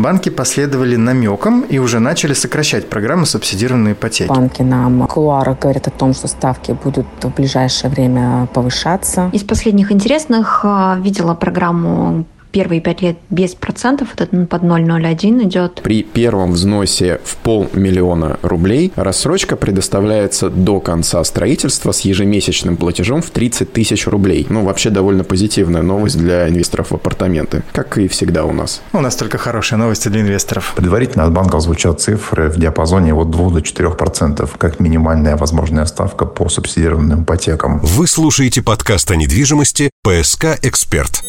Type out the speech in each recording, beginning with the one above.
банки последовали намекам и уже начали сокращать программы субсидированной ипотеки. Банки нам кулуары говорят о том, что ставки будут в ближайшее время повышаться. Из последних интересных а, видела программу первые пять лет без процентов, это под 0,01 идет. При первом взносе в полмиллиона рублей рассрочка предоставляется до конца строительства с ежемесячным платежом в 30 тысяч рублей. Ну, вообще довольно позитивная новость для инвесторов в апартаменты, как и всегда у нас. У нас только хорошие новости для инвесторов. Предварительно от банков звучат цифры в диапазоне от 2 до 4 процентов, как минимальная возможная ставка по субсидированным ипотекам. Вы слушаете подкаст о недвижимости «ПСК Эксперт».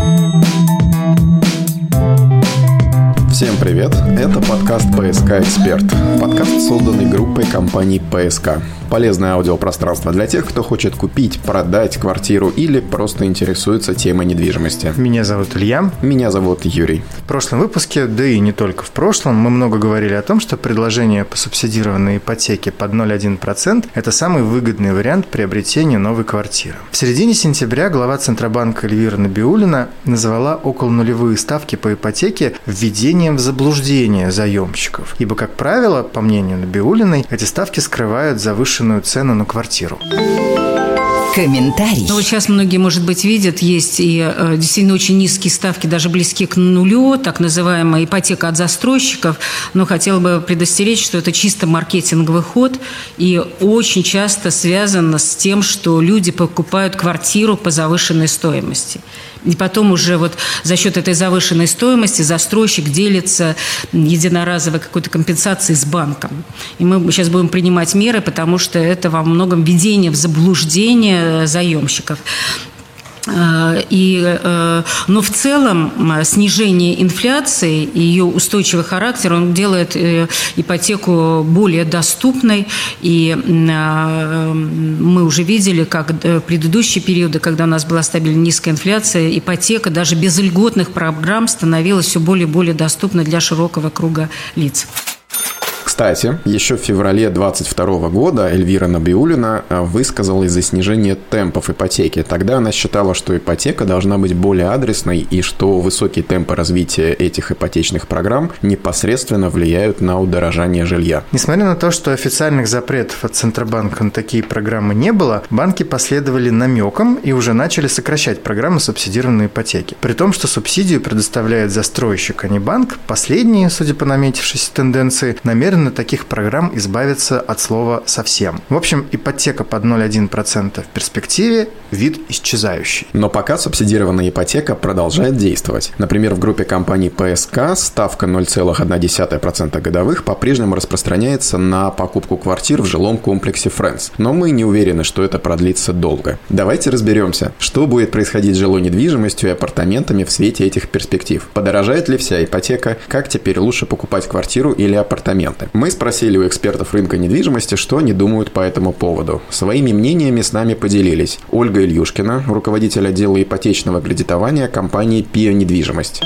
Thank you. Всем привет! Это подкаст «ПСК Эксперт». Подкаст, созданный группой компаний «ПСК». Полезное аудиопространство для тех, кто хочет купить, продать квартиру или просто интересуется темой недвижимости. Меня зовут Илья. Меня зовут Юрий. В прошлом выпуске, да и не только в прошлом, мы много говорили о том, что предложение по субсидированной ипотеке под 0,1% – это самый выгодный вариант приобретения новой квартиры. В середине сентября глава Центробанка Эльвира Набиулина назвала около нулевые ставки по ипотеке введением в заблуждение заемщиков. Ибо, как правило, по мнению Набиулиной, эти ставки скрывают завышенную цену на квартиру. Комментарий. Ну, вот сейчас многие, может быть, видят, есть и э, действительно очень низкие ставки, даже близкие к нулю, так называемая ипотека от застройщиков. Но хотела бы предостеречь, что это чисто маркетинговый ход и очень часто связано с тем, что люди покупают квартиру по завышенной стоимости. И потом уже вот за счет этой завышенной стоимости застройщик делится единоразовой какой-то компенсацией с банком. И мы сейчас будем принимать меры, потому что это во многом введение в заблуждение заемщиков. Э, и, э, но в целом снижение инфляции и ее устойчивый характер, он делает э, ипотеку более доступной. И мы уже видели, как в предыдущие периоды, когда у нас была стабильно низкая инфляция, ипотека даже без льготных программ становилась все более и более доступной для широкого круга лиц. Кстати, еще в феврале 2022 года Эльвира Набиулина э, высказалась за снижение темпов ипотеки. Тогда она считала, что ипотека должна быть более адресной и что высокие темпы развития этих ипотечных программ непосредственно влияют на удорожание жилья. Несмотря на то, что официальных запретов от Центробанка на такие программы не было, банки последовали намекам и уже начали сокращать программы субсидированной ипотеки. При том, что субсидию предоставляет застройщик, а не банк, последние, судя по наметившейся тенденции, намерены от таких программ избавиться от слова совсем. В общем, ипотека под 0,1% в перспективе – вид исчезающий. Но пока субсидированная ипотека продолжает действовать. Например, в группе компаний ПСК ставка 0,1% годовых по-прежнему распространяется на покупку квартир в жилом комплексе Friends. Но мы не уверены, что это продлится долго. Давайте разберемся, что будет происходить с жилой недвижимостью и апартаментами в свете этих перспектив. Подорожает ли вся ипотека? Как теперь лучше покупать квартиру или апартаменты? Мы спросили у экспертов рынка недвижимости, что они думают по этому поводу. Своими мнениями с нами поделились Ольга Ильюшкина, руководитель отдела ипотечного кредитования компании «Пио Недвижимость».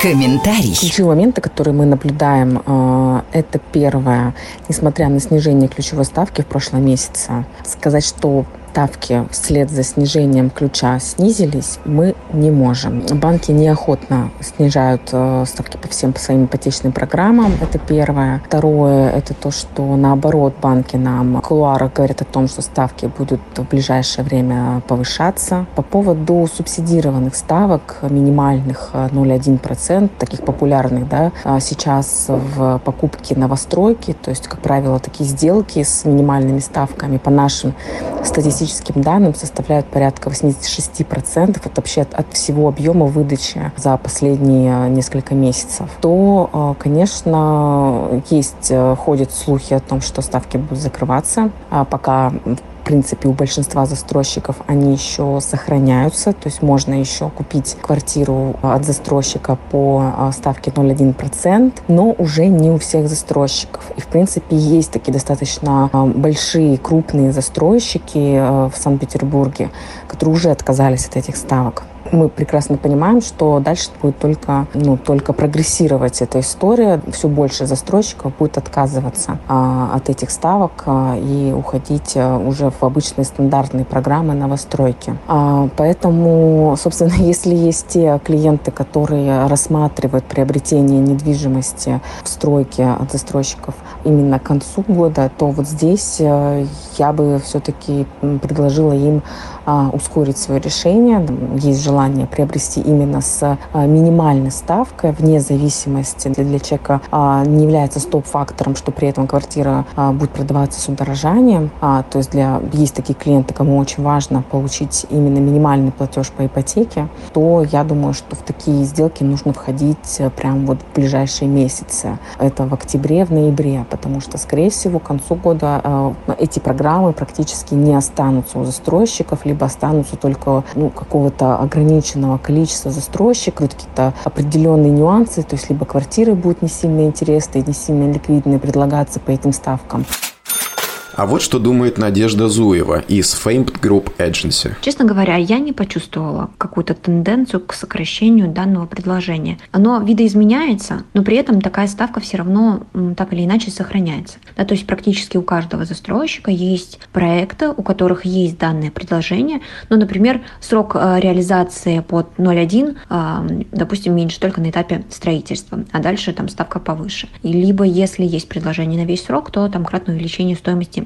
Комментарий. Ключевые моменты, которые мы наблюдаем, э, это первое, несмотря на снижение ключевой ставки в прошлом месяце, сказать, что ставки вслед за снижением ключа снизились, мы не можем. Банки неохотно снижают э, ставки по всем по своим ипотечным программам. Это первое. Второе, это то, что наоборот банки нам кулуары говорят о том, что ставки будут в ближайшее время повышаться. По поводу субсидированных ставок, минимальных 0,1%, э, таких популярных, да, а сейчас в покупке новостройки, то есть, как правило, такие сделки с минимальными ставками по нашим статистическим статистическим данным составляют порядка 86% от вообще от, от всего объема выдачи за последние несколько месяцев, то, э, конечно, есть, э, ходят слухи о том, что ставки будут закрываться, а пока принципе, у большинства застройщиков они еще сохраняются, то есть можно еще купить квартиру от застройщика по а, ставке 0,1%, но уже не у всех застройщиков. И, в принципе, есть такие достаточно а, большие, крупные застройщики а, в Санкт-Петербурге, которые уже отказались от этих ставок. Мы прекрасно понимаем, что дальше будет только, ну, только прогрессировать эта история. Все больше застройщиков будет отказываться а, от этих ставок а, и уходить а, уже в обычные стандартные программы новостройки. А, поэтому, собственно, если есть те клиенты, которые рассматривают приобретение недвижимости в стройке от застройщиков именно к концу года, то вот здесь э, я бы все-таки предложила им ускорить свое решение. Есть желание приобрести именно с а, минимальной ставкой, вне зависимости для, для человека а, не является стоп-фактором, что при этом квартира будет продаваться с удорожанием. То есть для есть такие клиенты, кому очень важно получить именно минимальный платеж по ипотеке, то я думаю, что в такие сделки нужно входить э, прям вот в ближайшие месяцы. Это в октябре, в ноябре, потому что, скорее всего, к концу года эти программы практически не останутся у застройщиков, либо либо останутся только ну, какого-то ограниченного количества застройщиков, какие-то определенные нюансы, то есть либо квартиры будут не сильно интересные, не сильно ликвидные предлагаться по этим ставкам. А вот что думает Надежда Зуева из Famed Group Agency. Честно говоря, я не почувствовала какую-то тенденцию к сокращению данного предложения. Оно видоизменяется, но при этом такая ставка все равно так или иначе сохраняется. Да, то есть практически у каждого застройщика есть проекты, у которых есть данное предложение, но, например, срок э, реализации под 0,1, э, допустим, меньше только на этапе строительства, а дальше там ставка повыше. И либо если есть предложение на весь срок, то там кратное увеличение стоимости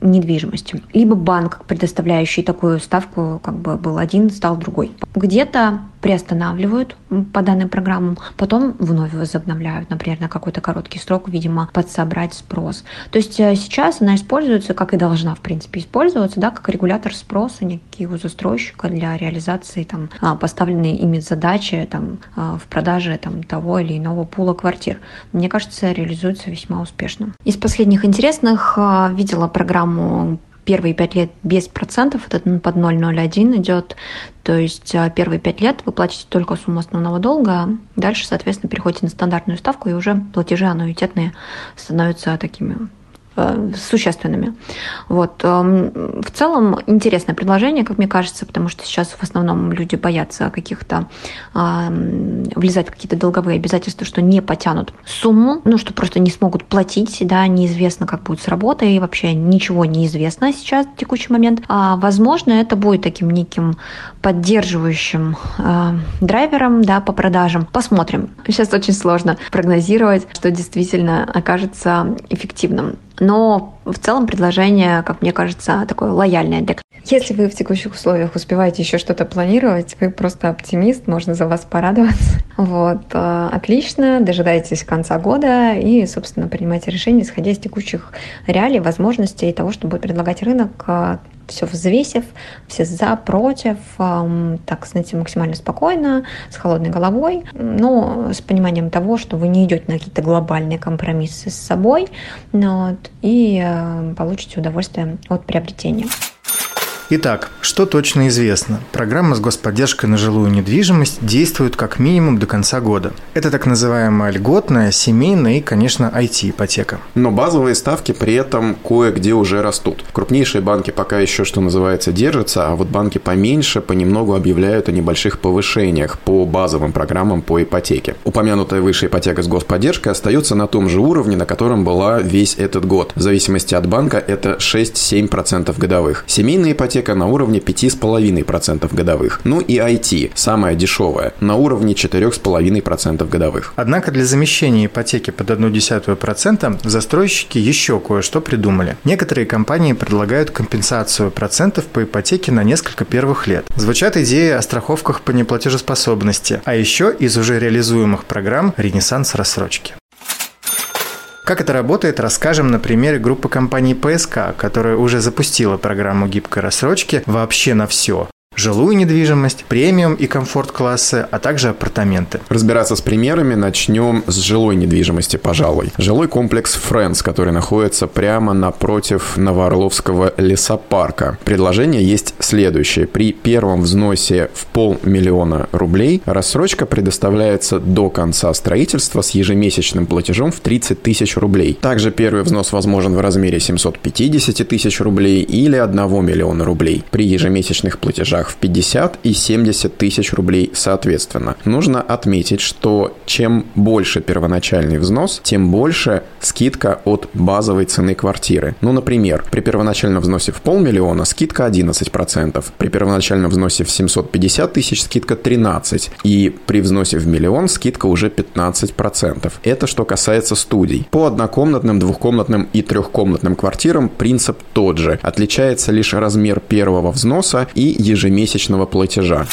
недвижимостью. Либо банк, предоставляющий такую ставку, как бы был один, стал другой. Где-то приостанавливают по данным программам, потом вновь возобновляют, например, на какой-то короткий срок, видимо, подсобрать спрос. То есть э, сейчас она используется, как и должна, в принципе, использоваться, да, как регулятор спроса некий у застройщика для реализации там, а, поставленной ими задачи там, а, в продаже там, того или иного пула квартир. Мне кажется, реализуется весьма успешно. Из последних интересных а, видела программу первые пять лет без процентов, это под 0,01 идет, то есть а, первые пять лет вы платите только сумму основного долга, дальше, соответственно, переходите на стандартную ставку, и уже платежи аннуитетные становятся такими существенными. Вот. Эм, в целом интересное предложение, как мне кажется, потому что сейчас в основном люди боятся каких-то влезать в какие-то долговые обязательства, что не потянут сумму, ну, что просто не смогут платить, да, неизвестно, как будет с работой, и вообще ничего не известно сейчас в текущий момент. А, возможно, это будет таким неким поддерживающим э, драйвером, да, по продажам. Посмотрим. Сейчас очень сложно прогнозировать, что действительно окажется эффективным но в целом предложение, как мне кажется, такое лояльное для если вы в текущих условиях успеваете еще что-то планировать, вы просто оптимист, можно за вас порадоваться. Вот, э, отлично, дожидайтесь конца года и, собственно, принимайте решения, исходя из текущих реалий, возможностей и того, что будет предлагать рынок э, все взвесив, все за, против, так, знаете, максимально спокойно, с холодной головой, но с пониманием того, что вы не идете на какие-то глобальные компромиссы с собой вот, и э, получите удовольствие от приобретения. Итак, что точно известно? Программа с господдержкой на жилую недвижимость действует как минимум до конца года. Это так называемая льготная, семейная и, конечно, IT-ипотека. Но базовые ставки при этом кое-где уже растут. Крупнейшие банки пока еще, что называется, держатся, а вот банки поменьше понемногу объявляют о небольших повышениях по базовым программам по ипотеке. Упомянутая выше ипотека с господдержкой остается на том же уровне, на котором была весь этот год. В зависимости от банка это 6-7% годовых. Семейная ипотека ипотека на уровне 5,5% годовых. Ну и IT, самая дешевая, на уровне 4,5% годовых. Однако для замещения ипотеки под 0,1% застройщики еще кое-что придумали. Некоторые компании предлагают компенсацию процентов по ипотеке на несколько первых лет. Звучат идеи о страховках по неплатежеспособности, а еще из уже реализуемых программ «Ренессанс рассрочки». Как это работает, расскажем на примере группы компаний ПСК, которая уже запустила программу гибкой рассрочки вообще на все жилую недвижимость, премиум и комфорт классы, а также апартаменты. Разбираться с примерами начнем с жилой недвижимости, пожалуй. Жилой комплекс Friends, который находится прямо напротив Новоорловского лесопарка. Предложение есть следующее. При первом взносе в полмиллиона рублей рассрочка предоставляется до конца строительства с ежемесячным платежом в 30 тысяч рублей. Также первый взнос возможен в размере 750 тысяч рублей или 1 миллиона рублей при ежемесячных платежах в 50 и 70 тысяч рублей соответственно. Нужно отметить, что чем больше первоначальный взнос, тем больше скидка от базовой цены квартиры. Ну, например, при первоначальном взносе в полмиллиона скидка 11%, при первоначальном взносе в 750 тысяч скидка 13%, и при взносе в миллион скидка уже 15%. Это что касается студий. По однокомнатным, двухкомнатным и трехкомнатным квартирам принцип тот же. Отличается лишь размер первого взноса и ежемесячного платежа.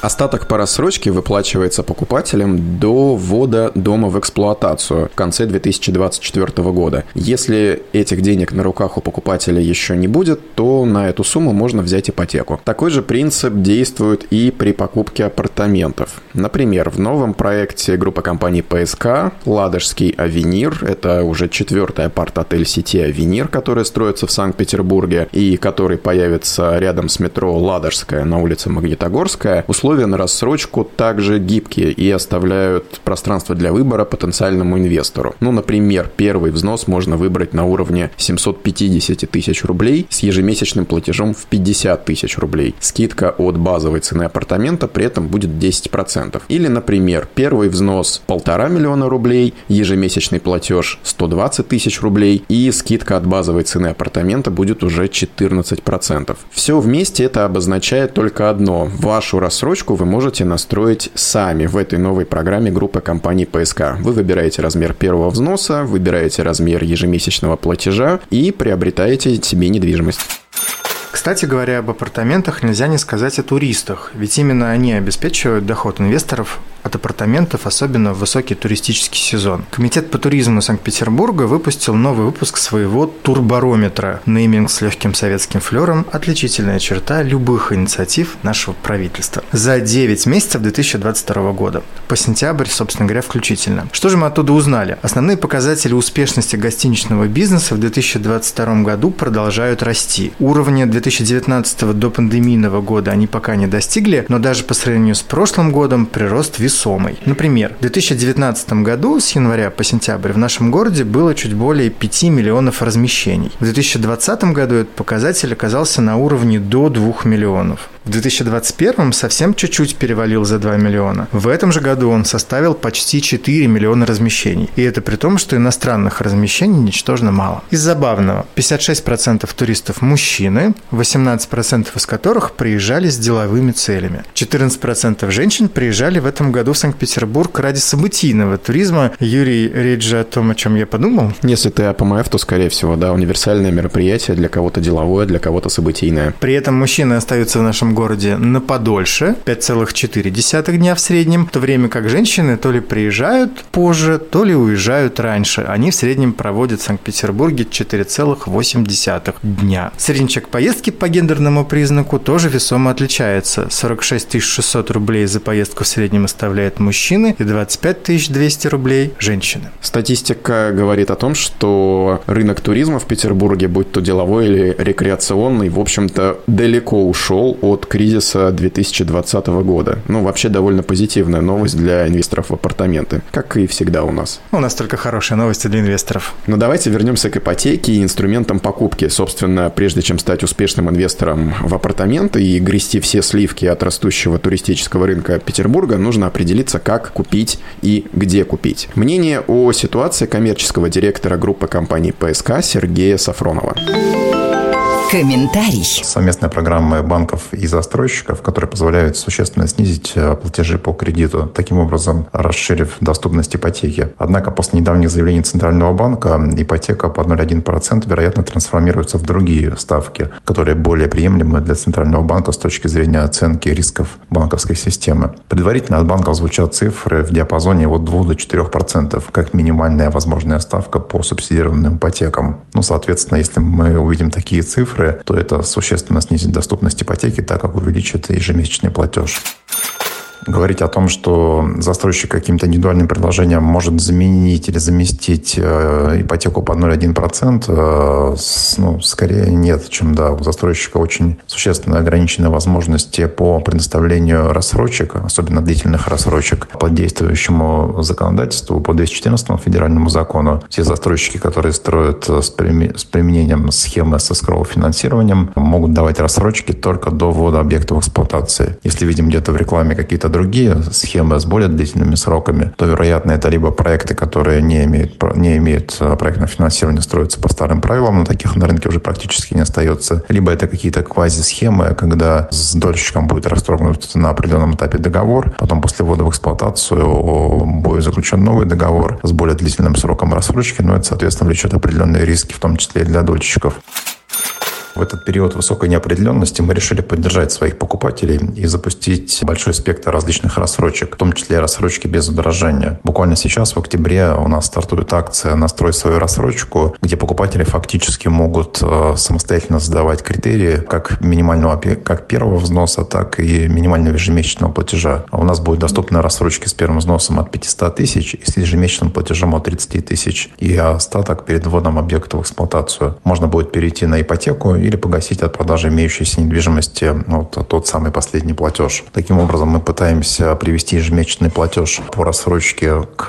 Остаток по рассрочке выплачивается покупателям до ввода дома в эксплуатацию в конце 2024 года. Если этих денег на руках у покупателя еще не будет, то на эту сумму можно взять ипотеку. Такой же принцип действует и при покупке апартаментов. Например, в новом проекте группы компаний ПСК «Ладожский Авенир» — это уже четвертый апарт-отель сети «Авенир», который строится в Санкт-Петербурге и который появится рядом с метро «Ладожская» на улице Магнитогорская, условия условия на рассрочку также гибкие и оставляют пространство для выбора потенциальному инвестору. Ну, например, первый взнос можно выбрать на уровне 750 тысяч рублей с ежемесячным платежом в 50 тысяч рублей. Скидка от базовой цены апартамента при этом будет 10%. Или, например, первый взнос полтора миллиона рублей, ежемесячный платеж 120 тысяч рублей и скидка от базовой цены апартамента будет уже 14%. Все вместе это обозначает только одно. Вашу рассрочку рассрочку вы можете настроить сами в этой новой программе группы компаний ПСК. Вы выбираете размер первого взноса, выбираете размер ежемесячного платежа и приобретаете себе недвижимость. Кстати говоря, об апартаментах нельзя не сказать о туристах, ведь именно они обеспечивают доход инвесторов от апартаментов, особенно в высокий туристический сезон. Комитет по туризму Санкт-Петербурга выпустил новый выпуск своего турбарометра. Нейминг с легким советским флером – отличительная черта любых инициатив нашего правительства. За 9 месяцев 2022 года. По сентябрь, собственно говоря, включительно. Что же мы оттуда узнали? Основные показатели успешности гостиничного бизнеса в 2022 году продолжают расти. Уровни 2019 до пандемийного года они пока не достигли, но даже по сравнению с прошлым годом прирост весомый. Например, в 2019 году с января по сентябрь в нашем городе было чуть более 5 миллионов размещений. В 2020 году этот показатель оказался на уровне до 2 миллионов. В 2021 совсем чуть-чуть перевалил за 2 миллиона. В этом же году он составил почти 4 миллиона размещений. И это при том, что иностранных размещений ничтожно мало. Из забавного, 56% туристов мужчины, 18% из которых приезжали с деловыми целями. 14% женщин приезжали в этом году в Санкт-Петербург ради событийного туризма. Юрий, речь же о том, о чем я подумал. Если ты АПМФ, то, скорее всего, да, универсальное мероприятие, для кого-то деловое, для кого-то событийное. При этом мужчины остаются в нашем городе на подольше, 5,4 дня в среднем, в то время как женщины то ли приезжают позже, то ли уезжают раньше. Они в среднем проводят в Санкт-Петербурге 4,8 дня. Средний чек поездки по гендерному признаку тоже весомо отличается. 46 600 рублей за поездку в среднем оставляют мужчины и 25 200 рублей женщины. Статистика говорит о том, что рынок туризма в Петербурге, будь то деловой или рекреационный, в общем-то, далеко ушел от кризиса 2020 года. Ну, вообще довольно позитивная новость для инвесторов в апартаменты, как и всегда у нас. У нас только хорошие новости для инвесторов. Но давайте вернемся к ипотеке и инструментам покупки. Собственно, прежде чем стать успешным инвестором в апартаменты и грести все сливки от растущего туристического рынка Петербурга, нужно определиться, как купить и где купить. Мнение о ситуации коммерческого директора группы компаний ПСК Сергея Сафронова. Комментарий. Совместная программа банков и застройщиков, которая позволяет существенно снизить э, платежи по кредиту, таким образом расширив доступность ипотеки. Однако после недавних заявлений Центрального банка ипотека под 0,1% вероятно трансформируется в другие ставки, которые более приемлемы для Центрального банка с точки зрения оценки рисков банковской системы. Предварительно от банков звучат цифры в диапазоне от 2 до 4%, как минимальная возможная ставка по субсидированным ипотекам. Ну, соответственно, если мы увидим такие цифры, цифры, то это существенно снизит доступность ипотеки, так как увеличит ежемесячный платеж. Говорить о том, что застройщик каким-то индивидуальным предложением может заменить или заместить э, ипотеку под 0,1%, э, ну, скорее нет, чем да. У застройщика очень существенно ограниченные возможности по предоставлению рассрочек, особенно длительных рассрочек, по действующему законодательству, по 214 федеральному закону. Все застройщики, которые строят с применением схемы со скроу-финансированием, могут давать рассрочки только до ввода объекта в эксплуатации. Если видим где-то в рекламе какие-то другие схемы с более длительными сроками, то, вероятно, это либо проекты, которые не имеют, не имеют э, проектного финансирования, строятся по старым правилам, но таких на рынке уже практически не остается. Либо это какие-то квази-схемы, когда с дольщиком будет расторгнут на определенном этапе договор, потом после ввода в эксплуатацию будет заключен новый договор с более длительным сроком рассрочки, но это, соответственно, влечет определенные риски, в том числе и для дольщиков. В этот период высокой неопределенности мы решили поддержать своих покупателей и запустить большой спектр различных рассрочек, в том числе рассрочки без удорожания. Буквально сейчас, в октябре, у нас стартует акция «Настрой свою рассрочку», где покупатели фактически могут э, самостоятельно задавать критерии как минимального, как первого взноса, так и минимального ежемесячного платежа. У нас будет доступны рассрочки с первым взносом от 500 тысяч и с ежемесячным платежом от 30 тысяч и остаток перед вводом объекта в эксплуатацию. Можно будет перейти на ипотеку или погасить от продажи имеющейся недвижимости вот, тот самый последний платеж. Таким образом, мы пытаемся привести ежемесячный платеж по рассрочке к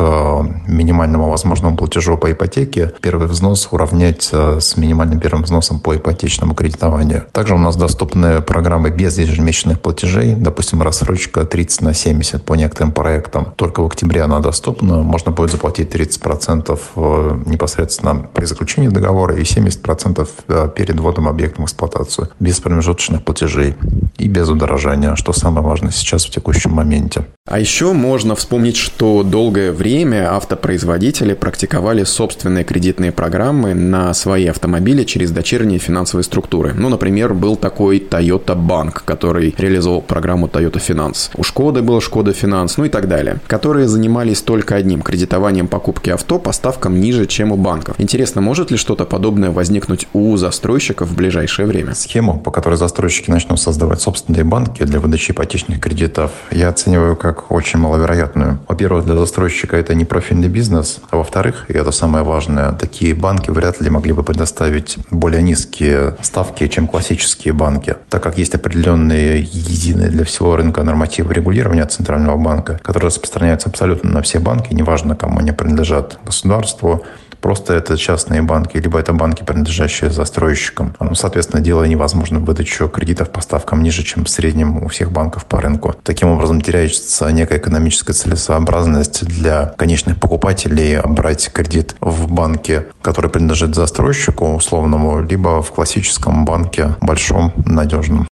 минимальному возможному платежу по ипотеке. Первый взнос уравнять э, с минимальным первым взносом по ипотечному кредитованию. Также у нас доступны программы без ежемесячных платежей. Допустим, рассрочка 30 на 70 по некоторым проектам. Только в октябре она доступна. Можно будет заплатить 30% э, непосредственно при заключении договора и 70% э, перед вводом объекта объектом в эксплуатацию, без промежуточных платежей и без удорожания, что самое важное сейчас в текущем моменте. А еще можно вспомнить, что долгое время автопроизводители практиковали собственные кредитные программы на свои автомобили через дочерние финансовые структуры. Ну, например, был такой Toyota Bank, который реализовал программу Toyota Finance. У Шкоды был Шкода Finance, ну и так далее, которые занимались только одним – кредитованием покупки авто по ставкам ниже, чем у банков. Интересно, может ли что-то подобное возникнуть у застройщиков в ближайшее время? Схему, по которой застройщики начнут создавать собственные банки для выдачи ипотечных кредитов, я оцениваю как очень маловероятную. Во-первых, для застройщика это не профильный бизнес, а во-вторых, и это самое важное, такие банки вряд ли могли бы предоставить более низкие ставки, чем классические банки, так как есть определенные единые для всего рынка нормативы регулирования Центрального банка, которые распространяются абсолютно на все банки, неважно, кому они принадлежат, государству, Просто это частные банки, либо это банки, принадлежащие застройщикам. Соответственно, делая невозможно выдачу кредитов по ставкам ниже, чем в среднем у всех банков по рынку. Таким образом, теряется некая экономическая целесообразность для конечных покупателей брать кредит в банке, который принадлежит застройщику условному, либо в классическом банке большом, надежном.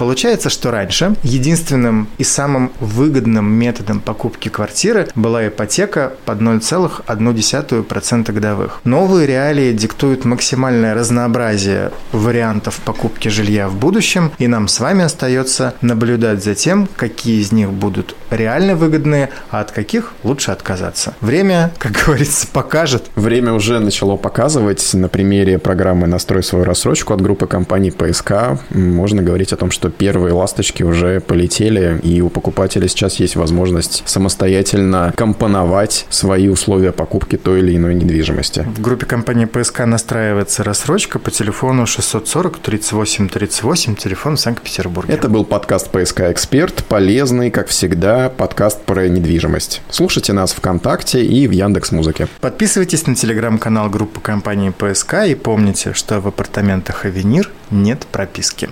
Получается, что раньше единственным и самым выгодным методом покупки квартиры была ипотека под 0,1% годовых. Новые реалии диктуют максимальное разнообразие вариантов покупки жилья в будущем, и нам с вами остается наблюдать за тем, какие из них будут реально выгодные, а от каких лучше отказаться. Время, как говорится, покажет. Время уже начало показывать. На примере программы «Настрой свою рассрочку» от группы компаний ПСК можно говорить о том, что первые ласточки уже полетели, и у покупателя сейчас есть возможность самостоятельно компоновать свои условия покупки той или иной недвижимости. В группе компании ПСК настраивается рассрочка по телефону 640 38 38, телефон в Санкт-Петербурге. Это был подкаст ПСК Эксперт, полезный, как всегда, подкаст про недвижимость. Слушайте нас ВКонтакте и в Яндекс Музыке. Подписывайтесь на телеграм-канал группы компании ПСК и помните, что в апартаментах Авенир нет прописки.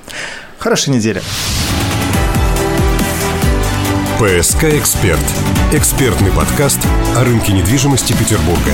Хорошей недели. ПСК «Эксперт» – экспертный подкаст о рынке недвижимости Петербурга.